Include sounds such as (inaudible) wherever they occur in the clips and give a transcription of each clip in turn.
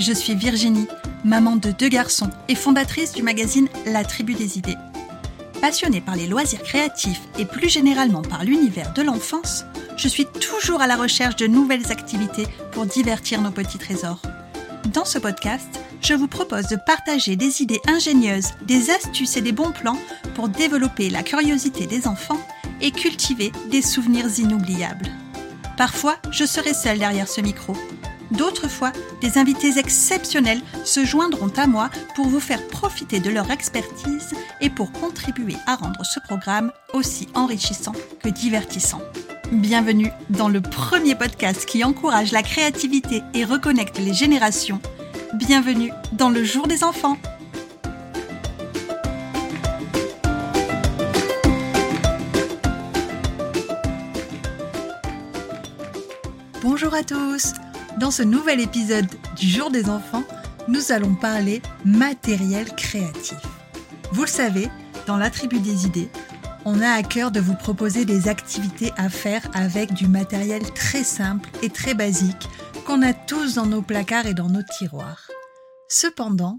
Je suis Virginie, maman de deux garçons et fondatrice du magazine La Tribu des idées. Passionnée par les loisirs créatifs et plus généralement par l'univers de l'enfance, je suis toujours à la recherche de nouvelles activités pour divertir nos petits trésors. Dans ce podcast, je vous propose de partager des idées ingénieuses, des astuces et des bons plans pour développer la curiosité des enfants et cultiver des souvenirs inoubliables. Parfois, je serai seule derrière ce micro. D'autres fois, des invités exceptionnels se joindront à moi pour vous faire profiter de leur expertise et pour contribuer à rendre ce programme aussi enrichissant que divertissant. Bienvenue dans le premier podcast qui encourage la créativité et reconnecte les générations. Bienvenue dans le jour des enfants. Bonjour à tous Dans ce nouvel épisode du Jour des enfants, nous allons parler matériel créatif. Vous le savez, dans la tribu des idées, on a à cœur de vous proposer des activités à faire avec du matériel très simple et très basique qu'on a tous dans nos placards et dans nos tiroirs. Cependant,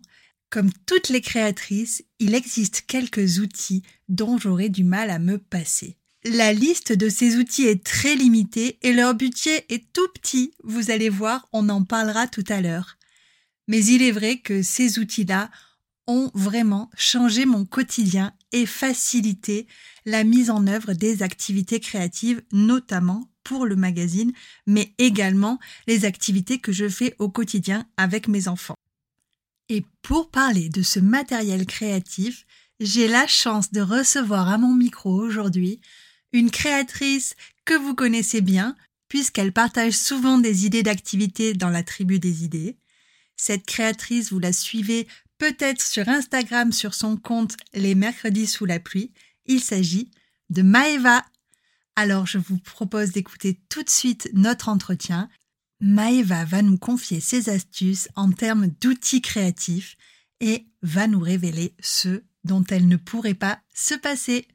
comme toutes les créatrices, il existe quelques outils dont j'aurais du mal à me passer. La liste de ces outils est très limitée et leur budget est tout petit. Vous allez voir, on en parlera tout à l'heure. Mais il est vrai que ces outils-là ont vraiment changé mon quotidien et facilité la mise en œuvre des activités créatives, notamment pour le magazine, mais également les activités que je fais au quotidien avec mes enfants. Et pour parler de ce matériel créatif, j'ai la chance de recevoir à mon micro aujourd'hui une créatrice que vous connaissez bien, puisqu'elle partage souvent des idées d'activités dans la tribu des idées. Cette créatrice, vous la suivez peut-être sur Instagram sur son compte Les mercredis sous la pluie. Il s'agit de Maeva. Alors je vous propose d'écouter tout de suite notre entretien. Maeva va nous confier ses astuces en termes d'outils créatifs et va nous révéler ceux dont elle ne pourrait pas se passer.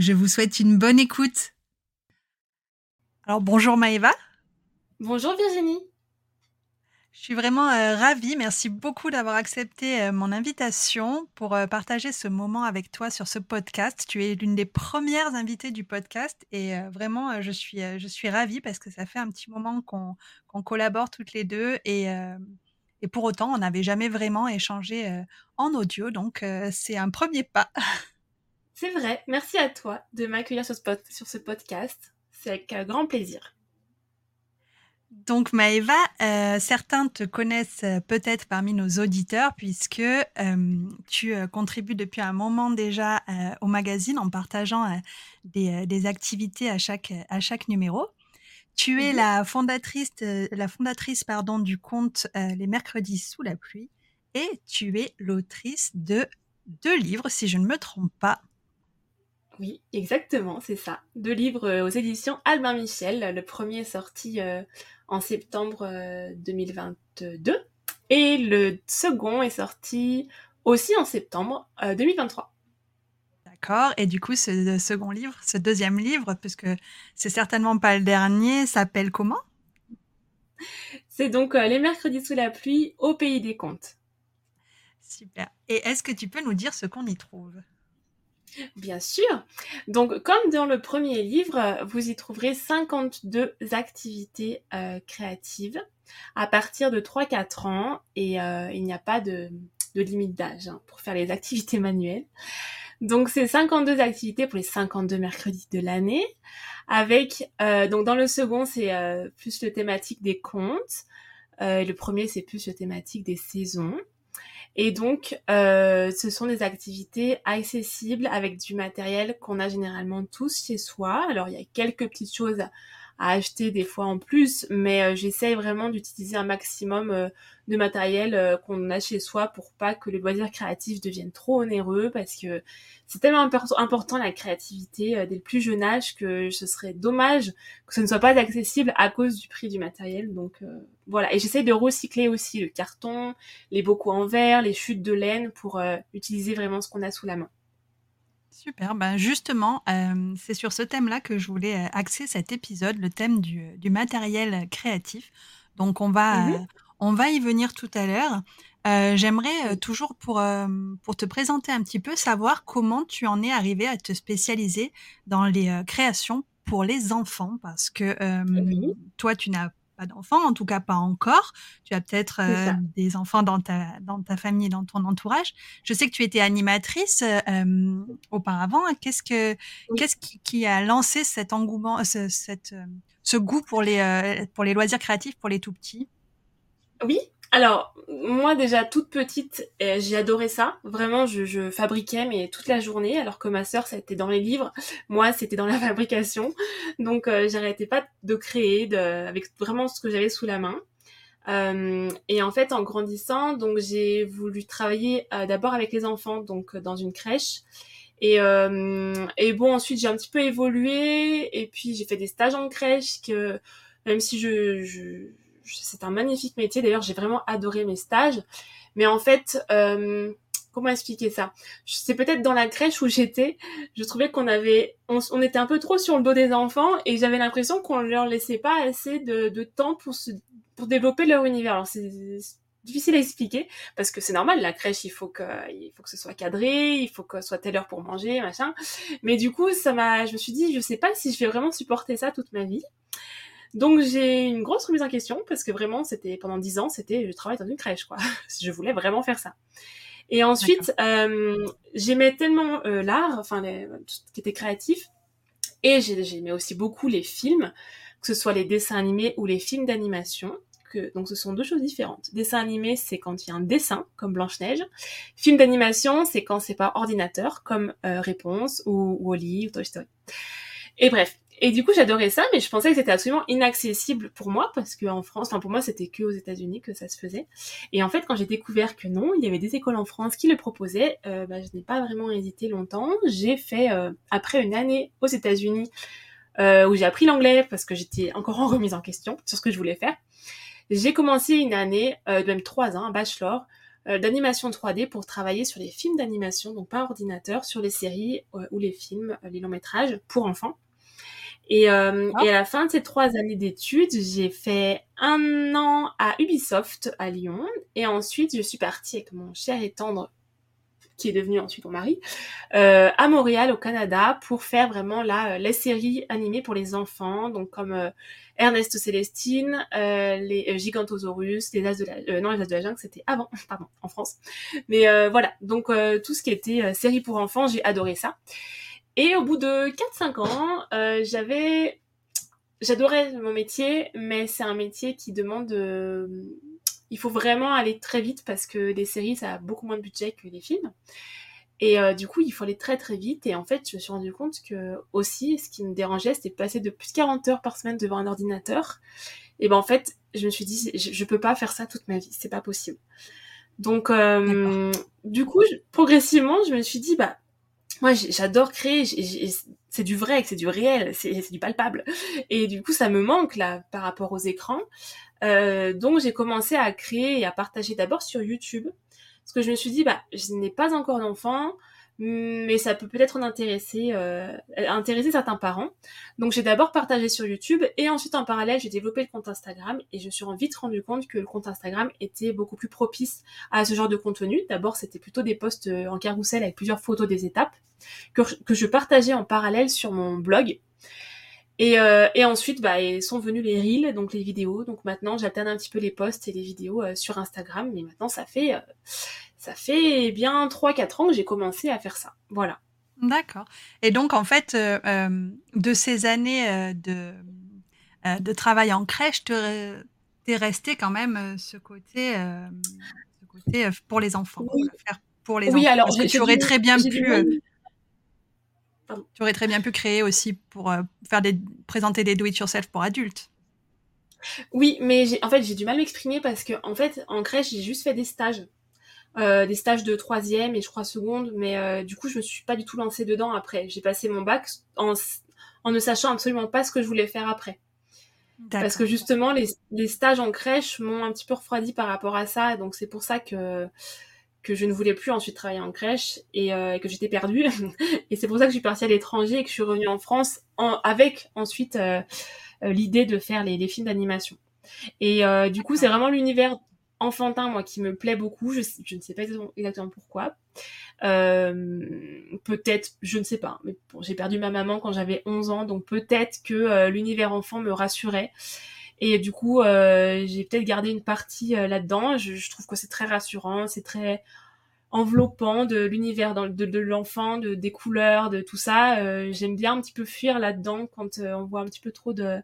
Je vous souhaite une bonne écoute. Alors bonjour Maëva. Bonjour Virginie. Je suis vraiment euh, ravie. Merci beaucoup d'avoir accepté euh, mon invitation pour euh, partager ce moment avec toi sur ce podcast. Tu es l'une des premières invitées du podcast et vraiment, je, suis, je suis ravie parce que ça fait un petit moment qu'on collabore toutes les deux et, et pour autant, on n'avait jamais vraiment échangé en audio. Donc, c'est un premier pas. (laughs) C'est vrai. Merci à toi de m'accueillir sur, sur, ce podcast. C'est avec euh, grand plaisir. Donc Maëva, euh, certains te connaissent euh, peut-être parmi nos auditeurs puisque tu contribues depuis un moment déjà au magazine en partageant des, activités à chaque, à chaque numéro. Tu es mhm. la fondatrice, la fondatrice pardon, du compte Les Mercredis sous la pluie et tu es l'autrice de deux livres, si je ne me trompe pas. Oui, exactement, c'est ça. Deux livres euh, aux éditions Albin Michel. Le premier est sorti euh, en septembre 2022 euh, et le second est sorti aussi en septembre 2023. D'accord. Et du coup, ce second livre, ce deuxième livre, puisque c'est certainement pas le dernier, s'appelle comment? C'est donc Les mercredis sous la pluie au pays des contes. Super. Et est-ce que tu peux nous dire ce qu'on y trouve? Bien sûr. Donc, comme dans le premier livre, vous y trouverez 52 activités euh, créatives à partir de 3-4 ans et euh, il n'y a pas de, limite d'âge hein, pour faire les (laughs) activités manuelles. Donc, c'est 52 activités pour les 52 mercredis de l'année. Avec, euh, donc dans le second, c'est plus le thématique des contes. le premier, c'est plus le thématique des saisons. Et donc, euh, ce sont des activités accessibles avec du matériel qu'on a généralement tous chez soi. Alors, il y a quelques petites choses à acheter des fois en plus, mais euh, j'essaye vraiment d'utiliser un maximum euh, de matériel euh, qu'on a chez soi pour pas que les loisirs créatifs deviennent trop onéreux parce que c'est tellement important la créativité dès le plus jeune âge que ce serait dommage que ce ne soit pas accessible à cause du prix du matériel. Donc voilà, et j'essaye de recycler aussi le carton, les bocaux en verre, les chutes de laine pour utiliser vraiment ce qu'on a sous la main. Super, ben justement, euh, c'est sur ce thème-là que je voulais euh, axer cet épisode, le thème du, matériel créatif. Donc on va, mmh On va y venir tout à l'heure. Euh, j'aimerais toujours pour, pour te présenter un petit peu, savoir comment tu en es arrivé à te spécialiser dans les créations pour les enfants, parce que toi, tu n'as pas d'enfants, en tout cas pas encore. Tu as peut-être euh, des enfants dans ta, dans ta famille, dans ton entourage. Je sais que tu étais animatrice euh, auparavant. Qu'est-ce que qu'est-ce qui, a lancé cet engouement, ce, cette, euh, ce goût pour les, pour les loisirs créatifs pour les tout petits? Oui, alors, moi déjà toute petite, euh, j'ai adoré ça. Vraiment, je, fabriquais mais toute la journée, alors que ma sœur, c'était dans les livres. Moi, c'était dans la (laughs) fabrication. Donc, euh, j'arrêtais pas de créer, avec vraiment ce que j'avais sous la main. Euh, et en fait, en grandissant, donc j'ai voulu travailler d'abord avec les enfants, donc dans une crèche. Et, et bon, ensuite j'ai un petit peu évolué, et puis j'ai fait des stages en crèche que même si je c'est un magnifique métier. D'ailleurs, j'ai vraiment adoré mes stages. Mais en fait, euh, comment expliquer ça? C'est peut-être dans la crèche où j'étais, je trouvais qu'on avait, on, était un peu trop sur le dos des enfants et j'avais l'impression qu'on leur laissait pas assez de, temps pour développer leur univers. Alors c'est difficile à expliquer parce que c'est normal la crèche il faut que ce soit cadré il faut que ce soit telle heure pour manger machin mais du coup ça m'a je me suis dit je sais pas si je vais vraiment supporter ça toute ma vie donc j'ai une grosse remise en question parce que vraiment c'était pendant dix ans c'était je travaille dans une crèche quoi. (laughs) je voulais vraiment faire ça. Et ensuite euh, j'aimais tellement euh, l'art, enfin les, tout ce qui était créatif, et j'aimais aussi beaucoup les films, que ce soit les dessins animés ou les films d'animation. Que, donc ce sont deux choses différentes. Dessin animé, c'est quand il y a un dessin, comme Blanche-Neige. Film d'animation, c'est quand c'est par ordinateur, comme euh, Réponse ou Wally ou Toy Story. Et bref, et du coup, j'adorais ça, mais je pensais que c'était absolument inaccessible pour moi parce qu'en France, enfin pour moi, c'était que aux États-Unis que ça se faisait. Et en fait, quand j'ai découvert que non, il y avait des écoles en France qui le proposaient, euh, bah, je n'ai pas vraiment hésité longtemps. J'ai fait euh, après une année aux États-Unis euh, où j'ai appris l'anglais parce que j'étais encore en remise en question sur ce que je voulais faire. J'ai commencé une année, même trois ans, un bachelor d'animation 3D pour travailler sur les films d'animation, donc pas ordinateur, sur les séries ou les films, les longs métrages pour enfants. Et, euh, ah. et, à la fin de ces trois années d'études, j'ai fait un an à Ubisoft à Lyon. Et ensuite, je suis partie avec mon cher et tendre, qui est devenu ensuite mon mari, euh, à Montréal, au Canada, pour faire vraiment la, les séries animées pour les enfants, donc comme euh, Ernest Célestine, euh, les euh, Gigantosaurus, les As de la, non les As de la jungle, c'était avant, (laughs) pardon, en France. Mais voilà, donc tout ce qui était série pour enfants, j'ai adoré ça. Et au bout de 4-5 ans, euh, j'avais... J'adorais mon métier, mais c'est un métier qui demande... Euh, il faut vraiment aller très vite parce que les séries, ça a beaucoup moins de budget que les films. Et euh, du coup, il faut aller très très vite. Et en fait, je me suis rendu compte que aussi, ce qui me dérangeait, c'était de passer de plus de 40 heures par semaine devant un ordinateur. Et ben en fait, je me suis dit, je, je peux pas faire ça toute ma vie, c'est pas possible. Donc, du coup, progressivement, je me suis dit, bah, moi j'adore créer, c'est du vrai, c'est du réel, c'est du palpable. Et du coup ça me manque là par rapport aux écrans. Euh, donc j'ai commencé à créer et à partager d'abord sur YouTube. Parce que je me suis dit, bah, je n'ai pas encore d'enfant, mais ça peut peut-être en intéresser, euh, intéresser certains parents. Donc j'ai d'abord partagé sur YouTube et ensuite en parallèle j'ai développé le compte Instagram et je me suis vite rendu compte que le compte Instagram était beaucoup plus propice à ce genre de contenu. D'abord c'était plutôt des posts euh, en carrousel avec plusieurs photos des étapes que, je partageais en parallèle sur mon blog. Et, euh, et, ensuite, bah, sont venus les reels, donc les vidéos. Donc maintenant, j'alterne un petit peu les posts et les vidéos sur Instagram. Mais maintenant, ça fait, ça fait bien 3-4 ans que j'ai commencé à faire ça. Voilà. D'accord. Et donc, en fait, de ces années de, de travail en crèche, tu es resté quand même ce côté, ce côté pour les enfants, oui. faire pour les oui, enfants. alors, tu aurais très bien pu tu aurais très bien pu créer aussi pour euh, faire des, présenter des do-it-yourself pour adultes. Oui, mais en fait, j'ai du mal à m'exprimer parce que, en fait, en crèche, j'ai juste fait des stages. Euh, des stages de troisième et je crois seconde, mais euh, du coup, je me suis pas du tout lancée dedans après. J'ai passé mon bac en, en, ne sachant absolument pas ce que je voulais faire après. Parce que justement, les, les stages en crèche m'ont un petit peu refroidi par rapport à ça, donc c'est pour ça que que je ne voulais plus ensuite travailler en crèche et euh, que j'étais perdue. (laughs) et c'est pour ça que je suis partie à l'étranger et que je suis revenue en France avec ensuite euh, euh, l'idée de faire les, les films d'animation. Et du coup, c'est vraiment l'univers enfantin, moi, qui me plaît beaucoup. Je, ne sais pas exactement pourquoi. Euh, peut-être, je ne sais pas, mais bon, j'ai perdu ma maman quand j'avais 11 ans, donc peut-être que euh, l'univers enfant me rassurait. Et du coup, euh, j'ai peut-être gardé une partie là-dedans. Je, trouve que c'est très rassurant, c'est très enveloppant de l'univers de, de l'enfant, de, des couleurs, de tout ça. Euh, J'aime bien un petit peu fuir là-dedans quand euh, on voit un petit peu trop de,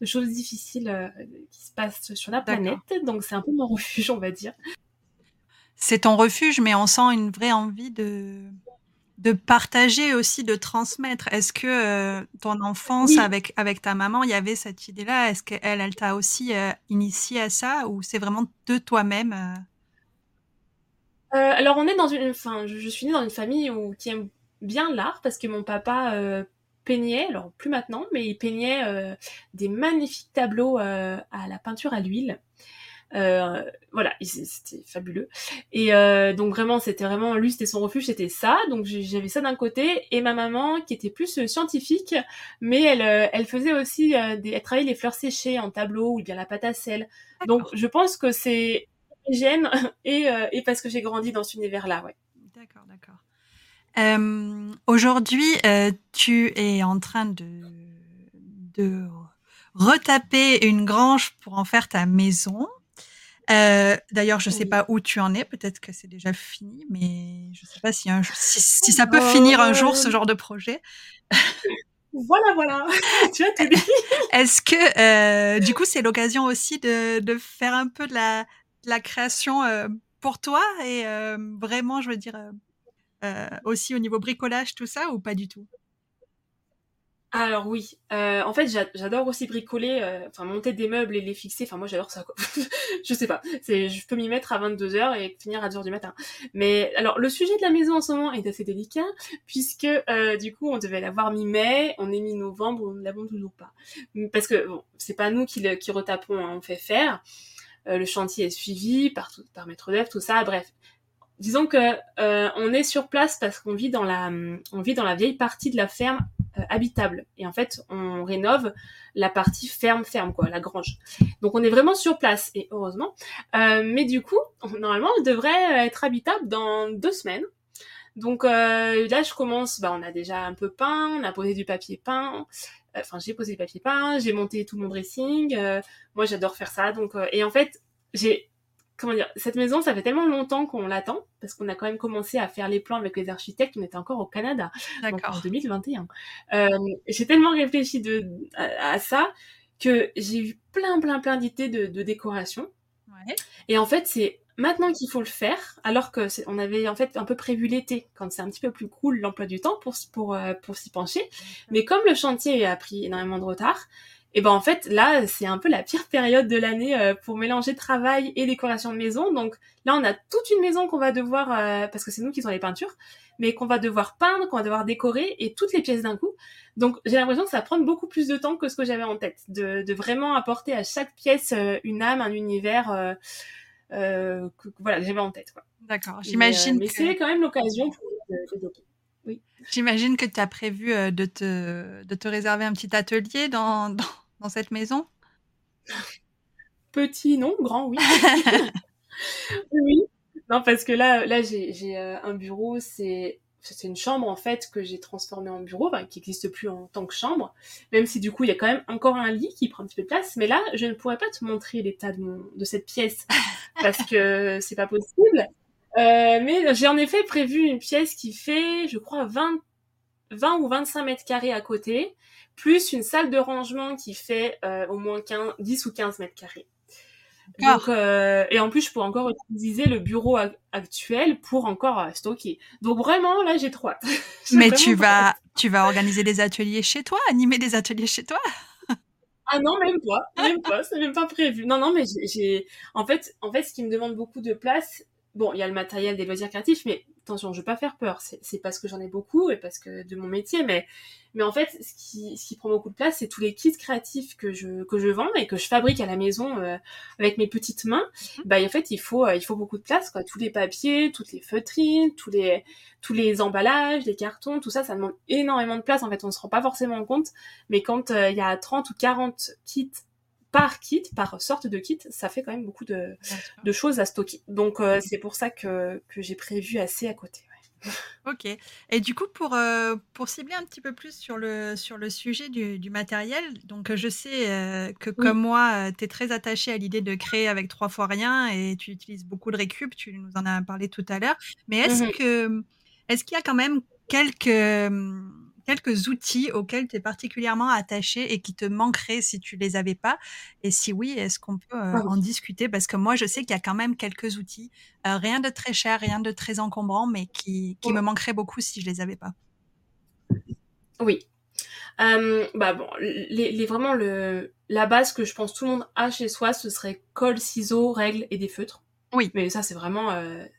de choses difficiles euh, qui se passent sur la planète. Donc c'est un peu mon (laughs) refuge, on va dire. C'est ton refuge, mais on sent une vraie envie de de partager aussi, de transmettre. Est-ce que ton enfance oui. avec avec ta maman, il y avait cette idée-là? Est-ce qu'elle, elle, t'a aussi initié à ça, ou c'est vraiment de toi-même alors on est dans une, enfin, je, je, suis née dans une famille où, qui aime bien l'art parce que mon papa euh, peignait, alors plus maintenant, mais il peignait euh, des magnifiques tableaux euh, à la peinture à l'huile. Euh, voilà, c'était fabuleux. Et euh, donc vraiment, c'était vraiment lui, c'était son refuge, c'était ça. Donc j'avais ça d'un côté et ma maman qui était plus scientifique, mais elle, elle faisait aussi des, elle travaillait les fleurs séchées en tableau ou bien la pâte à sel. Donc je pense que c'est (laughs) et, euh, et parce que j'ai grandi dans cet univers-là, ouais. D'accord, d'accord. Euh, Aujourd'hui, euh, tu es en train de, de retaper une grange pour en faire ta maison. Euh, D'ailleurs, je ne sais oui. pas où tu en es. Peut-être que c'est déjà fini, mais je ne sais pas si, un, si, si ça peut oh. finir un jour ce genre de projet. Voilà, voilà. tu as tout dit. (laughs) Est-ce que, du coup, c'est l'occasion aussi de, de faire un peu de la, la création euh, pour toi et euh, vraiment, je veux dire, euh, aussi au niveau bricolage, tout ça, ou pas du tout? Alors oui, en fait j'adore aussi bricoler, enfin monter des meubles et les fixer. Enfin moi j'adore ça. Quoi. (laughs) je sais pas, c'est je peux m'y mettre à 22 h et finir à 2 h du matin. Mais alors le sujet de la maison en ce moment est assez délicat puisque du coup on devait l'avoir mi-mai, on est mi-novembre, on ne l'avons toujours pas. Parce que bon, c'est pas nous qui, le, retapons, hein, on fait faire. Euh, le chantier est suivi par, tout, par maître d'œuvre, tout ça. Bref, disons que euh, on est sur place parce qu'on vit dans la, on vit dans la vieille partie de la ferme euh, habitable. Et en fait, on rénove la partie ferme ferme quoi, la grange. Donc on est vraiment sur place et heureusement. Euh, mais du coup, (laughs) normalement, on devrait être habitable dans deux semaines. Donc euh, là, je commence. Bah, on a déjà un peu peint, on a posé du papier peint enfin j'ai posé le papier peint, j'ai monté tout mon dressing. Euh, moi j'adore faire ça. Donc euh, et en fait j'ai comment dire cette maison ça fait tellement longtemps qu'on l'attend parce qu'on a quand même commencé à faire les plans avec les architectes. On était encore au Canada donc en 2021. Euh, j'ai tellement réfléchi de à, à ça que j'ai eu plein plein plein d'idées de, de décoration. Ouais. Et en fait c'est maintenant qu'il faut le faire, alors que on avait en fait un peu prévu l'été, quand c'est un petit peu plus cool l'emploi du temps pour pour euh, pour s'y pencher. Mais comme le chantier a pris énormément de retard, et ben en fait là c'est un peu la pire (laughs) période de l'année euh, pour mélanger travail et décoration de maison. Donc là on a toute une maison qu'on va devoir euh, parce que c'est nous qui faisons les peintures, mais qu'on va devoir peindre, qu'on va devoir décorer et toutes les pièces d'un coup. Donc j'ai l'impression que ça va prendre beaucoup plus de temps que ce que j'avais en tête, de, de vraiment apporter à chaque pièce euh, une âme, un univers. Euh, euh, que, voilà, que j'avais en tête. D'accord, j'imagine. Mais, euh, mais que... c'est quand même l'occasion pour développer. Oui. J'imagine que tu as prévu euh, de te, de te réserver un petit atelier dans, (laughs) dans, dans cette maison? Petit, non, grand, (laughs) oui. oui. Non, parce que là, là j'ai un bureau, c'est c'est une chambre en fait que j'ai transformée en bureau, enfin, qui n'existe plus en tant que chambre, même si du coup il y a quand même encore un lit qui prend un petit peu de place. Mais là, je ne pourrais pas te montrer l'état de, mon, de cette pièce (laughs) parce que c'est pas possible. Euh, mais j'ai en effet prévu une pièce qui fait, je crois, 20, 20 ou 25 mètres carrés à côté, plus une salle de rangement qui fait euh, au moins 15, 10 ou 15 mètres carrés. Donc, euh, et en plus, je pourrais encore utiliser le bureau actuel pour encore euh, stocker. Donc vraiment, là, j'ai trop hâte. (laughs) Mais tu vas, tu vas organiser des ateliers chez toi, animer des ateliers chez toi? Ah non, même pas, même pas, c'est même pas prévu. Non, non, mais j'ai, en fait, en fait, ce qui me demande beaucoup de place, bon, il y a le matériel des loisirs créatifs, mais attention, je veux pas faire peur. C'est parce que j'en ai beaucoup et parce que de mon métier, mais mais en fait, ce qui, ce qui prend beaucoup de place, c'est tous les kits créatifs que je que je vends et que je fabrique à la maison euh, avec mes petites mains. Mmh. Bah, en fait, il faut euh, il faut beaucoup de place, quoi. Tous les papiers, toutes les feutrines, tous les tous les emballages, les cartons, tout ça, ça demande énormément de place. En fait, on se rend pas forcément compte, mais quand euh, il y a 30 ou 40 kits par kit, par sorte de kit, ça fait quand même beaucoup de, de choses à stocker. Donc c'est pour ça que, que j'ai prévu assez à côté. (laughs) OK et du coup pour, heu, pour cibler un petit peu plus sur le sur le sujet du du matériel, donc je sais, heu, que comme moi, tu es très attaché à l'idée de créer avec trois fois rien et tu utilises beaucoup de récup, tu nous en as parlé tout à l'heure. Mais est-ce Mmh que, est-ce qu'il y a quand même quelques, mmh quelques outils auxquels tu es particulièrement attaché et qui te manqueraient si tu les avais pas? Et si oui, est-ce qu'on peut, heu, Ah en discuter? Parce que moi, je sais qu'il y a quand même quelques outils, heu, rien de très cher, rien de très encombrant, mais qui qui me manqueraient beaucoup si je les avais pas. Oui. Hem, bah, bon, les les vraiment le la base que je pense tout le monde a chez soi, ce serait colle, ciseaux, règles et des feutres. Oui. Mais ça, c'est vraiment,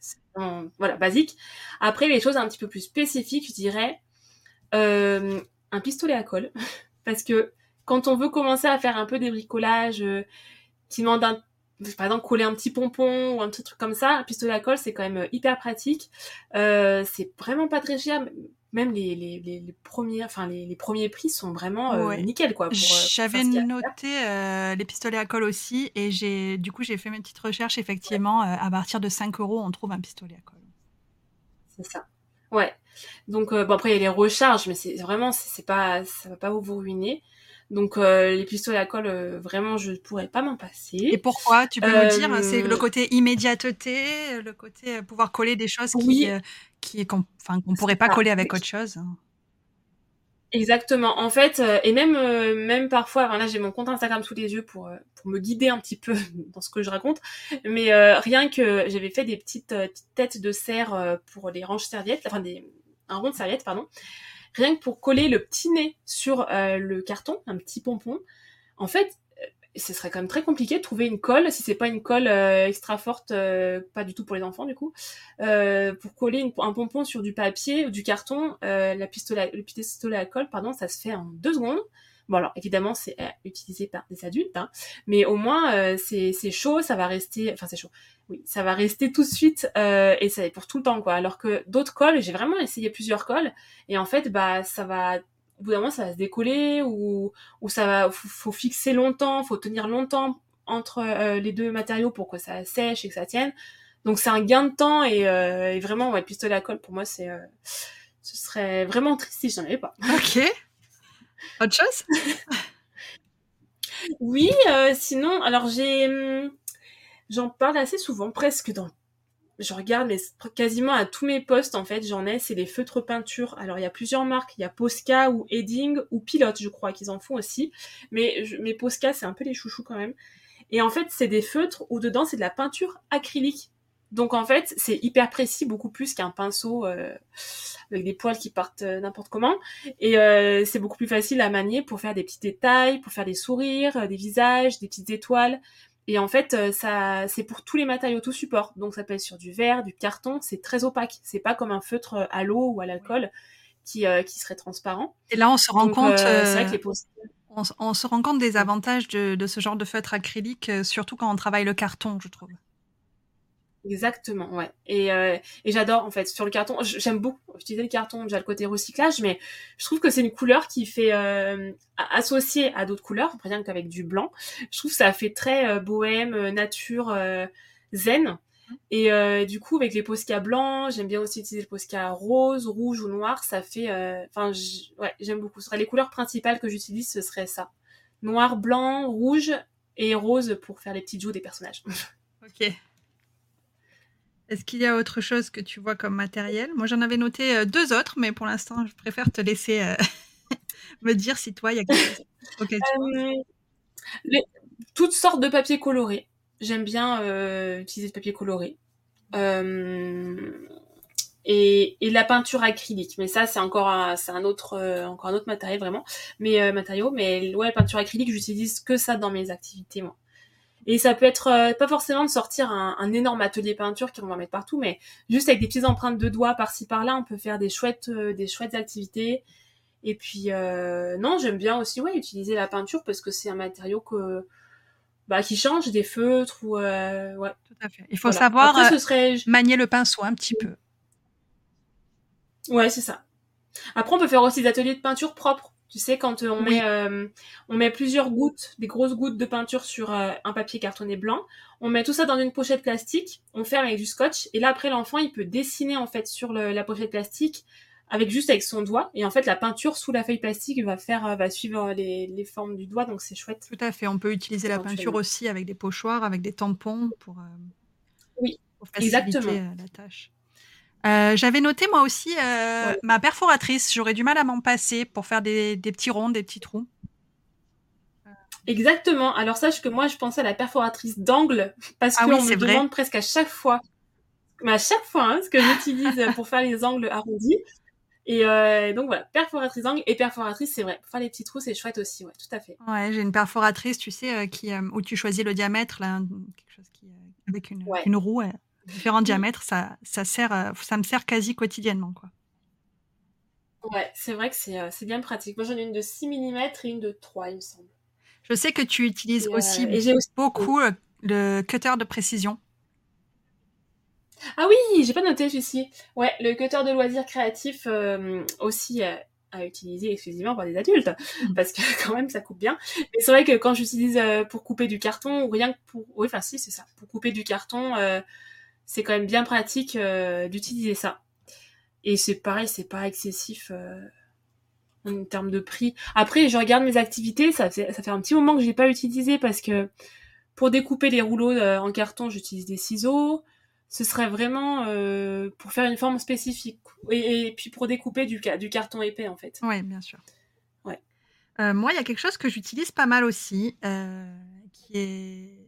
c'est vraiment, voilà, basique. Après les choses un petit peu plus spécifiques, je dirais, hem, un pistolet à colle. (laughs) Parce que quand on veut commencer à faire un peu des bricolages, heu, qui demandent un par exemple, coller un petit pompon ou un petit truc comme ça, un pistolet à colle, c'est quand même, hyper pratique. C'est vraiment pas très cher, même les les les les premières enfin les premiers prix sont vraiment, Ouais. nickel quoi J'avais noté, les pistolets à colle aussi et j'ai du coup, j'ai fait mes petites recherches effectivement, à partir de 5 euros, on trouve un pistolet à colle. C'est ça. Ouais. Donc heu, bon après il y a les recharges, mais c'est vraiment c'est pas ça va pas vous ruiner. Donc heu, les pistolets à colle, heu, vraiment je pourrais pas m'en Et passer. pourquoi? Tu peux me dire? C'est le côté immédiateté, le côté, pouvoir coller des choses qui, Oui. qui qu'on enfin qu'on pourrait pas coller avec autre chose? Exactement. En fait, et même, même parfois, enfin là j'ai mon compte Instagram sous les yeux pour, pour me guider un petit peu (laughs) dans ce que je raconte. Mais rien que j'avais fait des petites, petites têtes de serre, pour les range-serviettes, enfin des un rond de serviette, pardon. Rien que pour coller le petit nez sur, heu, le carton, un petit pompon, en fait, heu, ce serait quand même très compliqué de trouver une colle, si c'est pas une colle, heu, extra forte, pas du tout pour les enfants du coup, pour coller un pompon sur du papier ou du carton, la pistolet le pistolet à colle, pardon, ça se fait en 2 secondes. Bon alors évidemment c'est, heu, utilisé par des adultes, hein, mais au moins, heu, c'est chaud, ça va rester enfin c'est chaud, oui, ça va rester tout de suite, heu et c'est pour tout le temps quoi. Alors que d'autres colles, j'ai vraiment essayé plusieurs colles et en fait, bah, ça va au bout d'un moment ça va se décoller ou ou ça va faut fixer longtemps, faut tenir longtemps entre, heu, les 2 matériaux pour que ça sèche et que ça tienne. Donc c'est un gain de temps et heu et vraiment ouais, le pistolet à colle pour moi c'est, heu, ce serait vraiment triste si j'en avais pas. OK. Autre chose? (laughs) Oui, heu, sinon alors j'ai, mmh, j'en parle assez souvent, presque dans je regarde mais quasiment à tous mes posts en fait, j'en ai, c'est les feutres peinture. Alors il y a plusieurs marques, il y a Posca ou Edding ou Pilote, je crois qu'ils en font aussi. Mais je mais Posca, c'est un peu les chouchous quand même et en fait, c'est des feutres où dedans, c'est de la peinture acrylique. Donc en fait, c'est hyper précis, beaucoup plus qu'un pinceau, heu, avec des poils qui partent, heu, n'importe comment et heu, c'est beaucoup plus facile à manier pour faire des petits détails, pour faire des sourires, heu, des visages, des petites étoiles et en fait, heu, ça c'est pour tous les matériaux, tout support. Donc ça peut être sur du verre, du carton, c'est très opaque. C'est pas comme un feutre, à l'eau ou à l'alcool qui, qui serait transparent. Et là, on se rend Donc compte, c'est vrai que les Posca on se on se rend compte des avantages de de ce genre de feutre acrylique, surtout quand on travaille le carton, je trouve. Exactement, ouais et heu et j'adore en fait sur le carton, j'aime beaucoup utiliser le carton, déjà le côté recyclage, mais je trouve que c'est une couleur qui fait, a associée à d'autres couleurs, rien qu'avec du blanc, je trouve que ça fait très, heu, bohème, heu, nature, heu, zen et heu, du coup avec les Posca blancs, j'aime bien aussi utiliser le Posca rose, rouge ou noir, ça fait, enfin ouais, j'aime beaucoup. Ce seraient les couleurs principales que j'utilise, ce serait ça. Noir, blanc, rouge et rose pour faire les petites joues des personnages. OK. Est-ce qu'il y a autre chose que tu vois comme matériel? Moi, j'en avais noté, heu, 2 autres, mais pour l'instant, je préfère te laisser, heu, (laughs) me dire si toi, il y a quelque chose les toutes sortes de papiers colorés. J'aime bien, utiliser le papier coloré. Et la peinture acrylique, mais ça, c'est encore un autre, matériel vraiment, mais matériau, mais ouais, peinture acrylique, j'utilise que ça dans mes activités, moi et ça peut être, heu, pas forcément de sortir un un énorme atelier peinture qu'on va mettre partout, mais juste avec des petites empreintes de doigts par-ci par-là, on peut faire des chouettes, heu, des chouettes activités et puis, heu, non, j'aime bien aussi, ouais, utiliser la peinture parce que c'est un matériau que bah, qui change des feutres ou, heu, ouais. Tout à fait. Il faut Voilà. savoir, Après heu, ce serait j manier le pinceau un petit peu. Ouais, c'est ça. Après on peut faire aussi des ateliers de peinture propres, Tu sais, quand on, met, on met plusieurs gouttes, des grosses gouttes de peinture sur un papier cartonné blanc, on met tout ça dans une pochette plastique, on ferme avec du scotch, et là après l'enfant il peut dessiner en fait sur la pochette plastique avec juste avec son doigt et en fait la peinture sous la feuille plastique va faire euh, va suivre les, formes du doigt donc c'est chouette. Tout à fait, on peut utiliser la peinture aussi avec des pochoirs, avec des tampons pour, euh, oui, faciliter exactement. Euh, la tâche. J'avais noté moi aussi ma perforatrice, j'aurais du mal à m'en passer pour faire des, petits ronds, des petits trous. Exactement. Alors sache que moi je pensais à la perforatrice d'angle parce ah qu'on me demande presque à chaque fois, mais à chaque fois hein, ce que j'utilise (laughs) pour faire les angles arrondis. Et euh, donc voilà, perforatrice angle et perforatrice, c'est vrai. Faire les petits trous, c'est chouette aussi, ouais, tout à fait. Ouais, j'ai une perforatrice, tu sais, euh, qui, euh, où tu choisis le diamètre, là, quelque chose qui, avec une, une roue, différents mmh. diamètres, ça, ça, sert, ça me sert quasi quotidiennement, quoi. Ouais, c'est vrai que c'est bien pratique. Moi, j'en ai une de 6 mm et une de 3, il me semble. Je sais que tu utilises aussi, beaucoup le cutter de précision. Ah oui, j'ai pas noté celui-ci. Ouais, le cutter de loisirs créatifs euh, aussi euh, à utiliser exclusivement par des adultes mmh. parce que (laughs) quand même ça coupe bien. Mais c'est vrai que quand j'utilise euh, pour couper du carton ou rien que pour oui, enfin si, c'est ça. Pour couper du carton, c'est quand même bien pratique d'utiliser ça. Et c'est pareil, c'est pas excessif en termes de prix. Après, je regarde mes activités, ça fait ça fait un petit moment que j'ai pas utilisé parce que pour découper les rouleaux en carton, j'utilise des ciseaux ce serait vraiment euh, pour faire une forme spécifique et, puis pour découper du, du, carton épais en fait. Oui, bien sûr. Ouais. Euh, moi, il y a quelque chose que j'utilise pas mal aussi, euh, qui est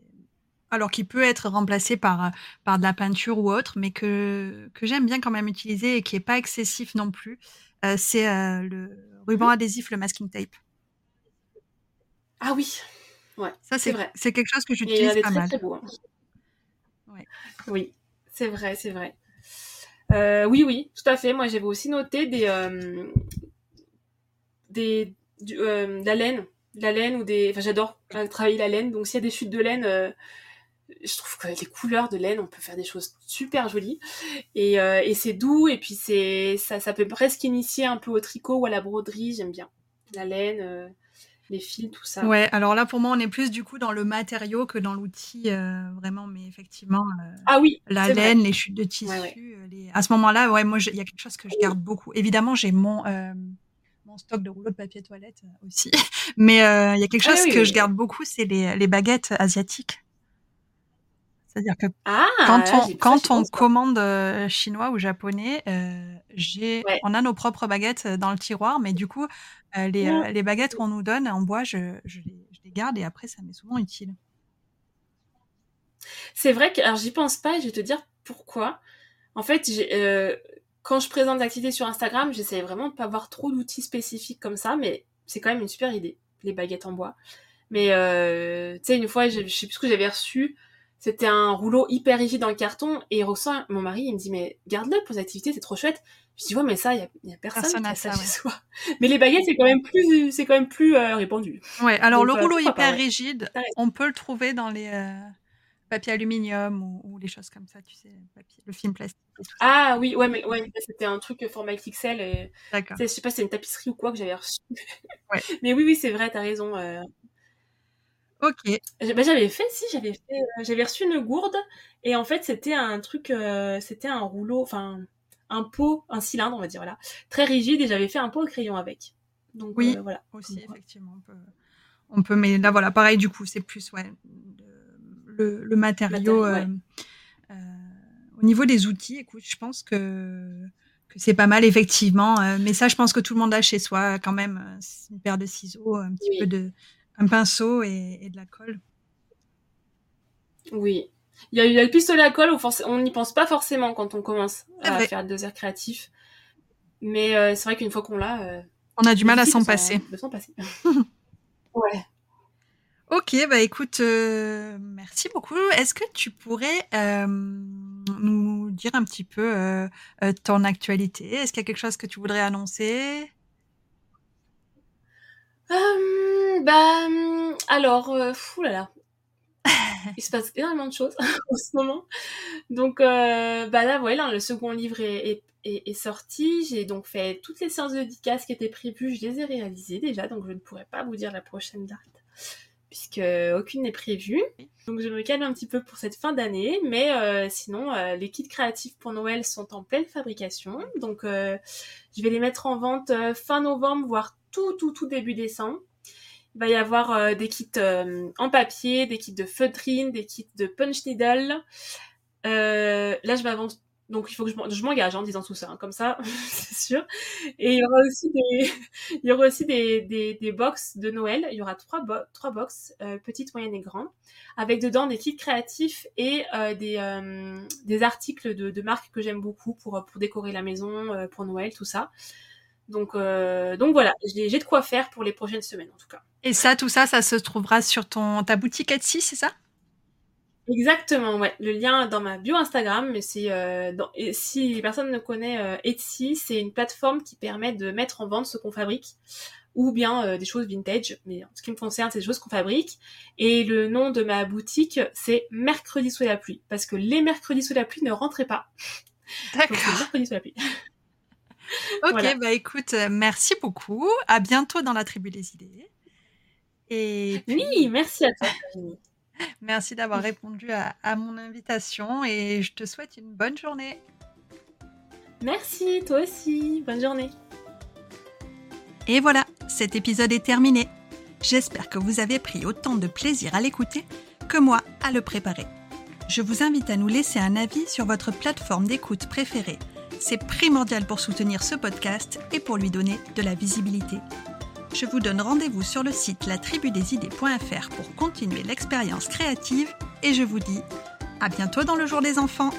alors qui peut être remplacé par, par de la peinture ou autre, mais que, que j'aime bien quand même utiliser et qui est pas excessif non plus. c'est le ruban adhésif, le masking tape. Ah oui, ouais. Ça c'est vrai. C'est quelque chose que j'utilise pas mal. Très beau, hein. ouais. Oui. C'est vrai, c'est vrai. Euh, oui, oui, tout à fait. Moi, j'avais aussi noté des, euh, des, euh, de la laine, la laine ou des. Enfin, j'adore travailler la laine. Donc, s'il y a des chutes de laine, je trouve que les couleurs de laine, on peut faire des choses super jolies. Et, et c'est doux. Et puis, c'est ça, ça peut presque initier un peu au tricot ou à la broderie. J'aime bien la laine les fils, tout ça. Ouais, alors là pour moi on est plus du coup dans le matériau que dans l'outil euh, vraiment, mais effectivement. Euh, ah oui. La laine, les chutes de tissu. Euh, à ce moment-là, ouais, moi il y a quelque chose que je garde beaucoup. Évidemment, j'ai mon mon stock de rouleaux de papier toilette aussi, (laughs) mais il y a quelque ah chose que je garde beaucoup, c'est les, les baguettes asiatiques. C'est-à-dire que ah, quand on, quand on commande chinois ou japonais, j'ai, on a nos propres baguettes dans le tiroir, mais du coup, les, les, baguettes qu'on nous donne en bois, je, je, les, je, les, garde et après, ça m'est souvent utile. C'est vrai que, alors j'y pense pas et je vais te dire pourquoi. En fait, euh, quand je présente des activités sur Instagram, j'essaie vraiment de pas avoir trop d'outils spécifiques comme ça, mais c'est quand même une super idée, les baguettes en bois. Mais euh, tu sais, une fois, je, je sais plus ce que j'avais reçu, c'était un rouleau hyper rigide dans le carton et Roxane, mon mari, il me dit mais garde-le pour les activités, c'est trop chouette. Je dis ouais mais ça il y, a, personne, qui a ça, chez soi. (laughs) Mais les baguettes c'est quand même plus c'est quand même plus euh, répandu. Ouais, alors le euh, rouleau hyper rigide, on peut le trouver dans les euh, papiers aluminium ou, les choses comme ça, tu sais, le film plastique. Ah oui, ouais mais ouais, c'était un truc format XXL et je sais pas c'est une tapisserie ou quoi que j'avais reçu. ouais. (laughs) Mais oui oui, c'est vrai, tu as raison Ok. Bah, j'avais fait, si, j'avais fait, j'avais reçu une gourde et en fait c'était un truc, c'était un rouleau, enfin un pot, un cylindre, on va dire, voilà, très rigide, et j'avais fait un pot au crayon avec. Donc, oui, euh, voilà. Aussi, effectivement, on peut, on peut, mais là, voilà, pareil, du coup, c'est plus, ouais, le, matériau. Euh, euh, au niveau des outils, écoute, je pense que, que c'est pas mal, effectivement. mais ça, je pense que tout le monde a chez soi, quand même, une paire de ciseaux, un petit peu de, un pinceau et, et de la colle. Oui, il y a, le pistolet à colle où on n'y pense pas forcément quand on commence à faire deux heures créatifs. Mais euh, c'est vrai qu'une fois qu'on l'a, euh, on a du mal à s'en passer. passer. (laughs) (laughs) ouais. Ok, bah écoute, euh, merci beaucoup. Est-ce que tu pourrais nous dire un petit peu ton actualité? Est-ce qu'il y a quelque chose que tu voudrais annoncer? Bah, alors, fou là là (laughs) il se passe énormément de choses (laughs) en ce moment. Donc, euh, bah là, voilà, le second livre est, est, sorti. J'ai donc fait toutes les séances de dédicace qui étaient prévues, je les ai réalisées déjà, donc je ne pourrais pas vous dire la prochaine date puisque aucune n'est prévue. Donc je me calme un petit peu pour cette fin d'année, mais euh, sinon euh, les kits créatifs pour Noël sont en pleine fabrication, donc euh, je vais les mettre en vente fin novembre, voire tout tout tout début décembre. Il va y avoir des kits en papier, des kits de feutrine, des kits de punch needle. là je m'avance donc il faut que je m'engage en disant tout ça, hein, comme ça, (laughs) c'est sûr. Et il y aura aussi des, (laughs) il y aura aussi des, des, des box de Noël. Il y aura trois, bo trois box, euh, petites, moyennes et grandes, avec dedans des kits créatifs et euh, des, euh, des articles de, de marques que j'aime beaucoup pour, pour décorer la maison, euh, pour Noël, tout ça. Donc, euh, donc voilà, j'ai de quoi faire pour les prochaines semaines en tout cas. Et ça, tout ça, ça se trouvera sur ton ta boutique Etsy, c'est ça? Exactement, ouais. Le lien dans ma bio Instagram, mais c'est euh, si personne ne connaît euh, Etsy, c'est une plateforme qui permet de mettre en vente ce qu'on fabrique ou bien euh, des choses vintage. Mais en ce qui me concerne, c'est des choses qu'on fabrique. Et le nom de ma boutique, c'est Mercredi sous la pluie, parce que les mercredis sous la pluie ne rentraient pas. D'accord. Mercredi sous la pluie. (laughs) ok, bah écoute, euh, merci beaucoup. À bientôt dans la tribu des idées. Et oui, merci à toi. (laughs) Merci d'avoir répondu à, mon invitation et je te souhaite une bonne journée. Merci, toi aussi. Bonne journée. Et voilà, cet épisode est terminé. J'espère que vous avez pris autant de plaisir à l'écouter que moi à le préparer. Je vous invite à nous laisser un avis sur votre plateforme d'écoute préférée. C'est primordial pour soutenir ce podcast et pour lui donner de la visibilité je vous donne rendez-vous sur le site latribudesidées.fr pour continuer l'expérience créative et je vous dis à bientôt dans le jour des enfants.